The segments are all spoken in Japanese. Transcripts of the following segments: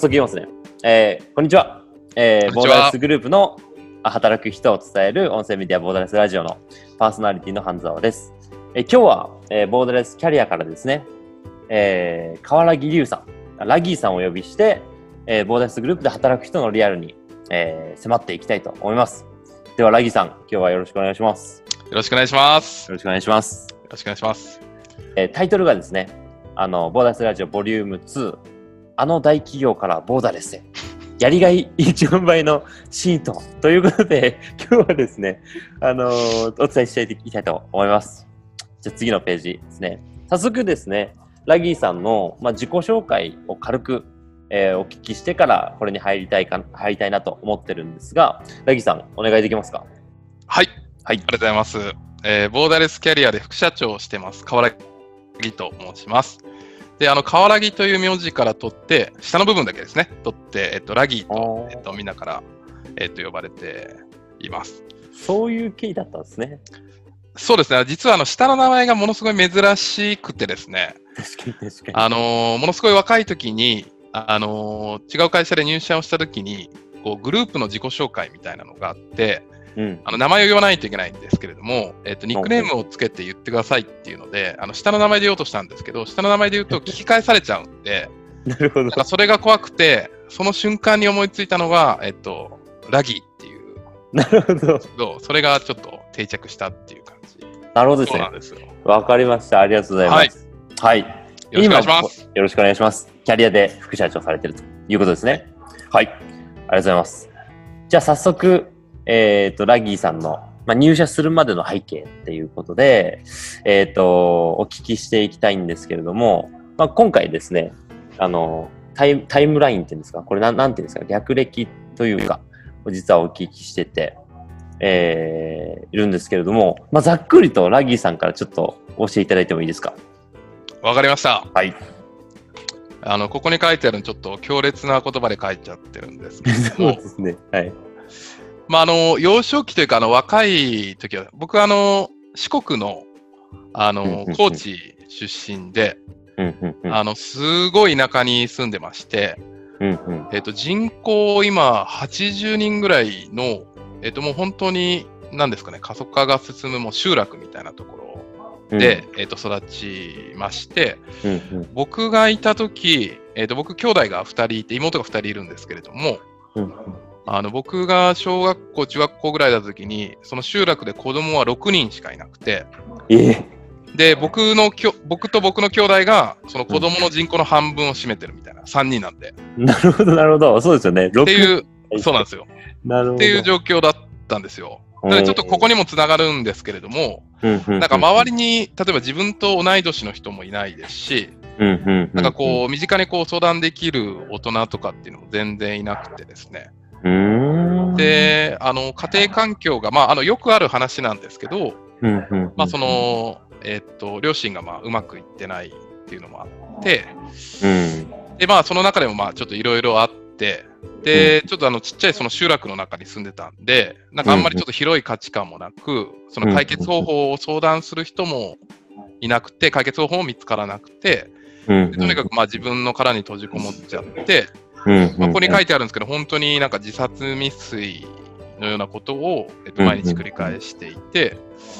早速言いますね。えー、こんにちは。えー、ボーダレスグループの働く人を伝える音声メディアボーダレスラジオのパーソナリティの半沢です。えー、今日は、えー、ボーダレスキャリアからですね、えー、河原木龍さん、ラギーさんをお呼びして、えー、ボーダレスグループで働く人のリアルに、えー、迫っていきたいと思います。では、ラギーさん、今日はよろしくお願いします。よろしくお願いします。よろしくお願いします。よろしくお願いします。えー、タイトルがですね、あの、ボーダレスラジオボリューム2、あの大企業からボーダーレスへ。やりがい1万倍のシートということで、今日はですね、あのー、お伝えしていきたいと思います。じゃあ次のページですね。早速ですね、ラギーさんの、まあ、自己紹介を軽く、えー、お聞きしてからこれに入りたいか、入りたいなと思ってるんですが、ラギーさん、お願いできますか？はい。はい。ありがとうございます。えー、ボーダレスキャリアで副社長をしてます、河原木と申します。で、あの、河原木という名字から取って、下の部分だけですね、取って、えっと、ラギーと、えっと、みんなから、えっと、呼ばれています。そういう経緯だったんですね。そうですね。実は、あの、下の名前がものすごい珍しくてですね。あのー、ものすごい若い時に、あのー、違う会社で入社をした時に、こう、グループの自己紹介みたいなのがあって、うん、あの名前を言わないといけないんですけれども、えっと、ニックネームをつけて言ってくださいっていうので、あの下の名前で言おうとしたんですけど、下の名前で言うと聞き返されちゃうんで、なるほど。それが怖くて、その瞬間に思いついたのが、えっと、ラギーっていう。なるほど。それがちょっと定着したっていう感じ。なるほどですね。わかりました。ありがとうございます。はい。はい、よろしくお願いします。よろしくお願いします。キャリアで副社長されてるということですね。はい。ありがとうございます。じゃあ早速、えっ、ー、と、ラギーさんの、まあ、入社するまでの背景っていうことで、えっ、ー、と、お聞きしていきたいんですけれども、まあ、今回ですね、あの、タイタイムラインっていうんですか、これなんなんていうんですか、略歴というか、実はお聞きしてて、えー、いるんですけれども、まあ、ざっくりとラギーさんからちょっと教えていただいてもいいですか？わかりました。はい。あの、ここに書いてあるのちょっと強烈な言葉で書いちゃってるんですけど そうですね。はい。まあ、あの、幼少期というか、あの、若い時は、僕は、あの、四国の、あの、高知出身で、あの、すごい田舎に住んでまして、えっと、人口今80人ぐらいの、えっと、もう本当に、何ですかね、過疎化が進むもう集落みたいなところで、うん、えっと、育ちまして、僕がいた時、えっと、僕、兄弟が2人いて、妹が2人いるんですけれども、あの僕が小学校、中学校ぐらいだった時に、その集落で子供は6人しかいなくて、えで僕のきょ僕と僕の兄弟がその子供の人口の半分を占めてるみたいな、3人なんで。なるほど、なるほど、そうですよね。っていう、そうなんですよ。なるほど。っていう状況だったんですよ。でちょっとここにもつながるんですけれども、なんか周りに、例えば自分と同い年の人もいないですし、なんかこう、身近にこう相談できる大人とかっていうのも全然いなくてですね。で、あの、家庭環境が、まあ、あの、よくある話なんですけど、まあ、その、えー、っと、両親が、まあ、うまくいってないっていうのもあって、で、まあ、その中でも、まあ、ちょっといろいろあって、で、ちょっとあの、ちっちゃいその集落の中に住んでたんで、なんかあんまりちょっと広い価値観もなく、その解決方法を相談する人もいなくて、解決方法も見つからなくて、とにかくまあ自分の殻に閉じこもっちゃって、まあ、ここに書いてあるんですけど、本当になんか自殺未遂のようなことを、えっと、毎日繰り返していて、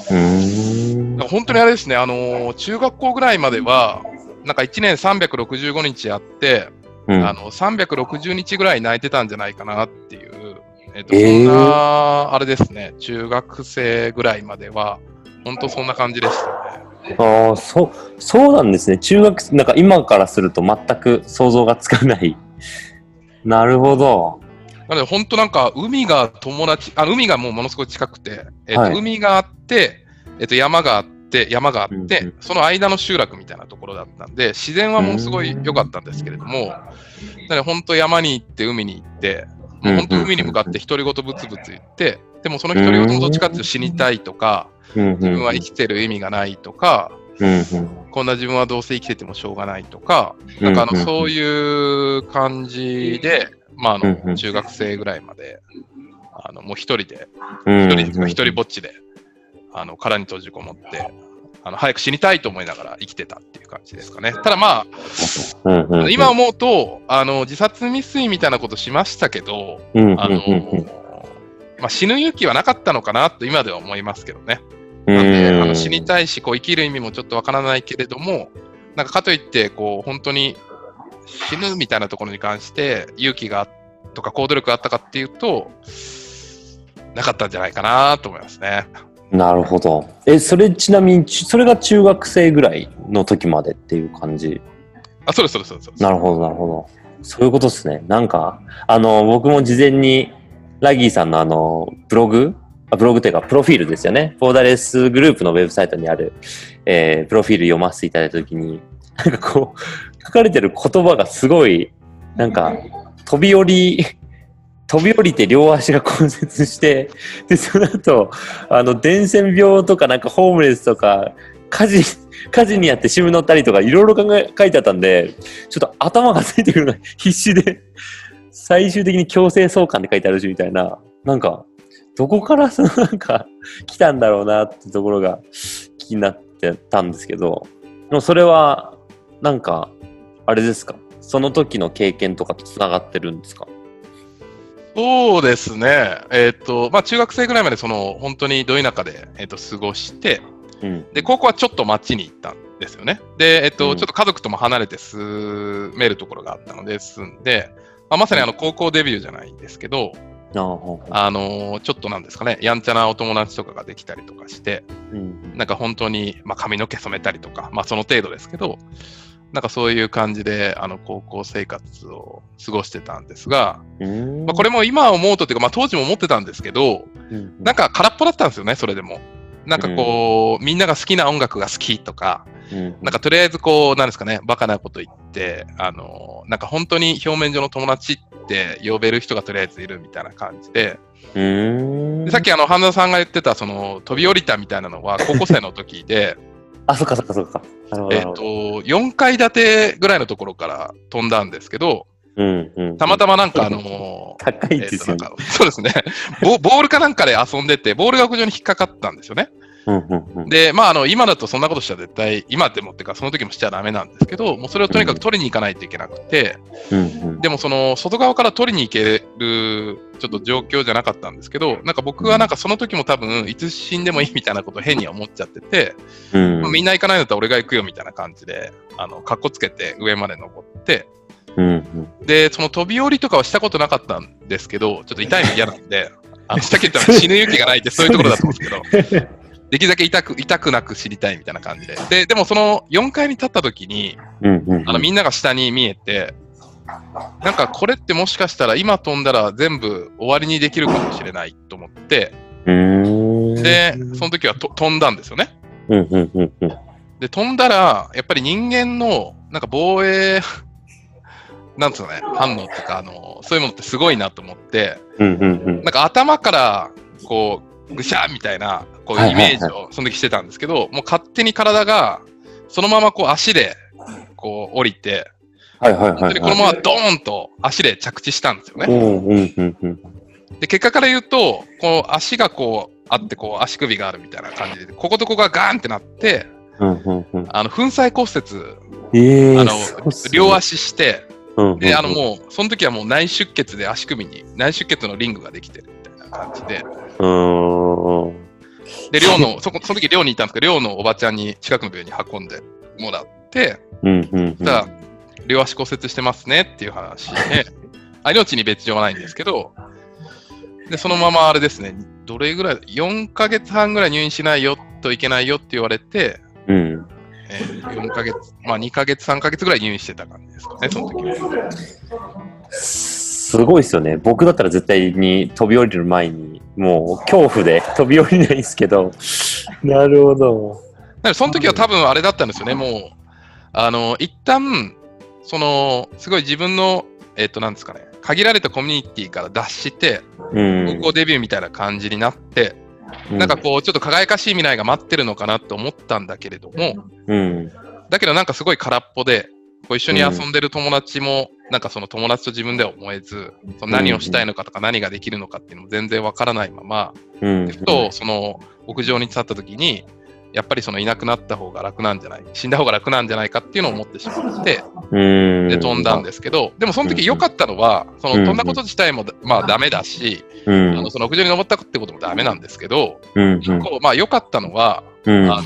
本当にあれですね、あの中学校ぐらいまでは、なんか1年365日やって、うん、あの360日ぐらい泣いてたんじゃないかなっていう、えっと、そんな、あれですね、中学生ぐらいまでは、本当そんな感じでしたね。ああ、そう、そうなんですね。中学、なんか今からすると全く想像がつかないなるほど。なので、本当なんか、海が友達、あ海がもうものすごい近くて、えっ、と、はい、海があって、えっ、と、山があって、山があって、うん、その間の集落みたいなところだったんで、自然はものすごい良かったんですけれども、なので、本当山に行って、海に行って、もう本当海に向かって独り言ブツブツ言って、でもその独り言もどっちかっていうと死にたいとか、自分は生きてる意味がないとか、こんな自分はどうせ生きててもしょうがないとか、なんかあの、そういう感じで、まあ、あの、中学生ぐらいまで、あの、もう一人で、一人、一人ぼっちで、あの、殻に閉じこもって、あの早く死にたいと思いながら生きてたっていう感じですかね。ただまあ、今思うとあの自殺未遂みたいなことしましたけど、あのまあ、死ぬ勇気はなかったのかなと今では思いますけどね。なんであの死にたいしこう生きる意味もちょっとわからないけれども、なんかかといってこう本当に死ぬみたいなところに関して勇気がとか行動力があったかっていうと、なかったんじゃないかなと思いますね。なるほど。え、それちなみに、それが中学生ぐらいの時までっていう感じ？あ、そうです、そうです、そうです。なるほど、なるほど。そういうことですね。なんか、あの、僕も事前に、ラギーさんのあの、ブログあブログというか、プロフィールですよね。フォーダレスグループのウェブサイトにある、えー、プロフィール読ませていただいたときに、なんかこう、書かれてる言葉がすごい、なんか、飛び降り、飛び降りて両足が骨折して、で、その後、あの、伝染病とかなんかホームレスとか、火事、火事にやって死ぬ乗ったりとかいろいろ考え、書いてあったんで、ちょっと頭がついてくるのが必死で、最終的に強制送還って書いてあるしみたいな、なんか、どこからそのなんか来たんだろうなってところが気になってたんですけど、でもそれは、なんか、あれですか？その時の経験とかと繋がってるんですか？そうですね。えっ、ー、と、まあ、中学生ぐらいまでその、本当にど田舎で、えっ、ー、と、過ごして、うん、で、高校はちょっと町に行ったんですよね。で、えっ、ー、と、うん、ちょっと家族とも離れて住めるところがあったので、住んで、まあ、まさにあの、高校デビューじゃないですけど、あのちょっとなんですかね、やんちゃなお友達とかができたりとかして、うん、なんか本当に、まあ、髪の毛染めたりとか、まあ、その程度ですけど、なんかそういう感じで、あの、高校生活を過ごしてたんですが、まあ、これも今思うとっていうか、まあ、当時も思ってたんですけど、なんか空っぽだったんですよね、それでも。なんかこう、みんなが好きな音楽が好きとか、なんかとりあえずこう、なんですかね、バカなこと言って、あの、なんか本当に表面上の友達って呼べる人がとりあえずいるみたいな感じで、でさっきあの、半田さんが言ってた、その、飛び降りたみたいなのは 高校生の時で、あ、そっかそっかそっか。えっ、と、4階建てぐらいのところから飛んだんですけど、うんうん、たまたまなんかあのー、高いですよね、えー、そうですねボ。ボールかなんかで遊んでて、ボールが屋上に引っかかったんですよね。で、まあ、あの、今だとそんなことしたら絶対、今でもっていうか、その時もしちゃダメなんですけど、もうそれをとにかく取りに行かないといけなくて、でもその、外側から取りに行ける、ちょっと状況じゃなかったんですけど、なんか僕はなんかその時も多分、いつ死んでもいいみたいなことを変に思っちゃってて、まあ、みんな行かないんだったら俺が行くよみたいな感じで、あの、かっこつけて上まで登って、で、その飛び降りとかはしたことなかったんですけど、ちょっと痛いの嫌なんで、あの したけど死ぬ勇気がないってそういうところだと思うんですけど、できるだけ痛く、痛くなく知りたいみたいな感じで。で、でもその4階に立った時に、うんうん、あのみんなが下に見えて、なんかこれってもしかしたら今飛んだら全部終わりにできるかもしれないと思って、で、その時はと飛んだんですよね。で、飛んだら、やっぱり人間のなんか防衛なんつうのね、反応とか、あの、そういうものってすごいなと思って、なんか頭からこうぐしゃみたいな、こういうイメージをその時してたんですけど、もう勝手に体が、そのままこう足で、こう降りて、はいはいはい、はい、このままドーンと足で着地したんですよね。で、結果から言うと、こう足がこうあって、こう足首があるみたいな感じで、こことここがガーンってなって、あの、粉砕骨折、えー、あの、両足して、で、あのもう、その時はもう内出血で足首に内出血のリングができてるみたいな感じで、で、寮の、そこ、その時寮にいたんですけど、寮のおばちゃんに近くの病院に運んでもらって、うんうんうん、たら、両足骨折してますねっていう話で、あ命に別状はないんですけど、で、そのままあれですね、どれぐらい、4ヶ月半ぐらい入院しないよといけないよって言われて、うん、えー、4ヶ月、まあ2ヶ月、3ヶ月ぐらい入院してた感じですかね、その時は。すごいですよね。僕だったら絶対に飛び降りる前に、もう恐怖で 飛び降りないですけど。なるほど。その時は多分あれだったんですよね。もう、あの、一旦、その、すごい自分の、えっ、ー、と、なんですかね、限られたコミュニティから脱して、高校デビューみたいな感じになって、うん、なんかこう、ちょっと輝かしい未来が待ってるのかなと思ったんだけれども、うん、だけどなんかすごい空っぽで、こう一緒に遊んでる友達も、なんかその友達と自分では思えず、その何をしたいのかとか何ができるのかっていうのも全然わからないまま、うん、ふとその屋上に立った時に、やっぱりそのいなくなった方が楽なんじゃない、死んだ方が楽なんじゃないかっていうのを思ってしまって、で飛んだんですけど、でもその時良かったのは、その飛んだこと自体もまあダメだし、あのその屋上に登ったってこともダメなんですけど、一個まあ良かったのは、あの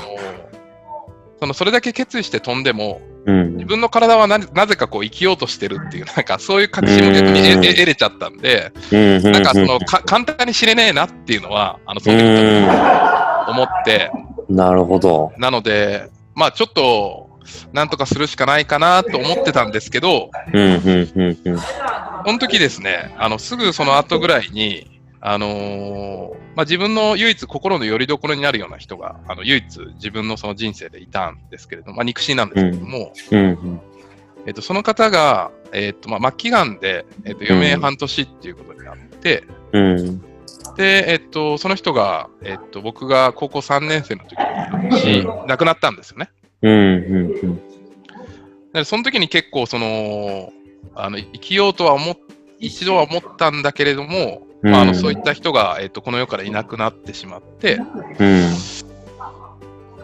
そのそれだけ決意して飛んでも、自分の体はななぜかこう生きようとしてるっていう、なんかそういう確信も逆に得得れちゃったんで、なんかそのか簡単に知れねえなっていうのは、あのその時思って、なるほど。なので、まあちょっと、なんとかするしかないかなと思ってたんですけど、うんうんうんうん、その時ですね、あのすぐその後ぐらいに、あのー、まあ、自分の唯一心の拠り所になるような人が、あの唯一自分のその人生でいたんですけれども、まあ、肉親なんですけれども、うん。うん、えっと、その方が、えっとまあ、末期がんで、えっと、余命半年っていうことになって、うん、で、えっと、その人が、えっと、僕が高校3年生の時に亡くなったんですよね。うんうんうん、その時に結構そのあの生きようとは思一度は思ったんだけれども、まあ、あのそういった人が、えーと、この世からいなくなってしまって、うん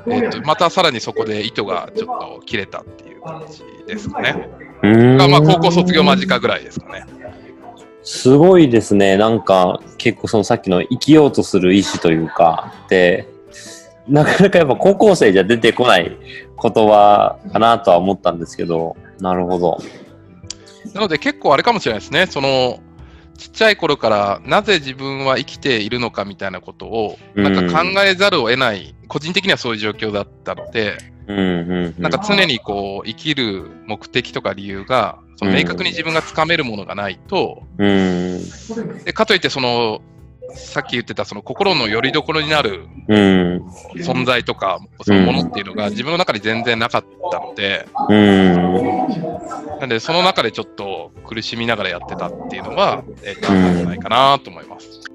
えーと、またさらにそこで糸がちょっと切れたっていう感じですかね。がまあ、高校卒業間近ぐらいですかね。すごいですね。なんか結構そのさっきの生きようとする意志というか、で、なかなかやっぱ高校生じゃ出てこない言葉かなとは思ったんですけど、なるほど。なので結構あれかもしれないですね。その、ちっちゃい頃からなぜ自分は生きているのかみたいなことをなんか考えざるを得ない、個人的にはそういう状況だったので、なんか常にこう生きる目的とか理由がその明確に自分がつかめるものがないと、でかといってそのさっき言ってたその心の拠り所になる存在とか、そのものっていうのが自分の中に全然なかったので、なんでその中でちょっと苦しみながらやってたっていうのは、えー、あったん。じゃないかなと思います。